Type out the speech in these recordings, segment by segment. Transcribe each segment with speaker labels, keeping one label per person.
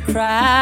Speaker 1: the
Speaker 2: crowd.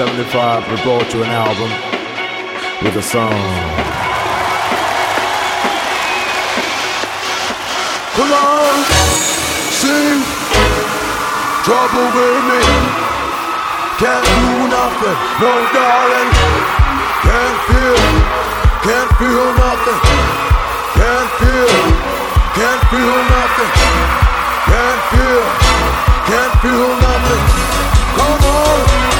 Speaker 3: 1975, we brought you an album with a song.
Speaker 4: Come on, see, trouble with me. Can't do nothing, no darling. Can't feel, can't feel nothing. Can't feel, can't feel nothing. Can't feel, can't feel nothing. Come on.